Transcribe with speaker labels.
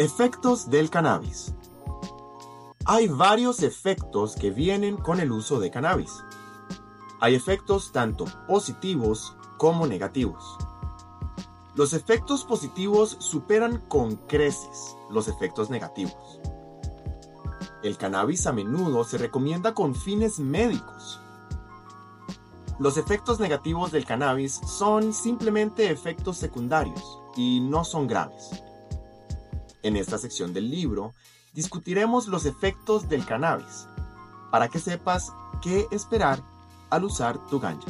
Speaker 1: Efectos del cannabis. Hay varios efectos que vienen con el uso de cannabis. Hay efectos tanto positivos como negativos. Los efectos positivos superan con creces los efectos negativos. El cannabis a menudo se recomienda con fines médicos. Los efectos negativos del cannabis son simplemente efectos secundarios y no son graves. En esta sección del libro discutiremos los efectos del cannabis para que sepas qué esperar al usar tu ganja.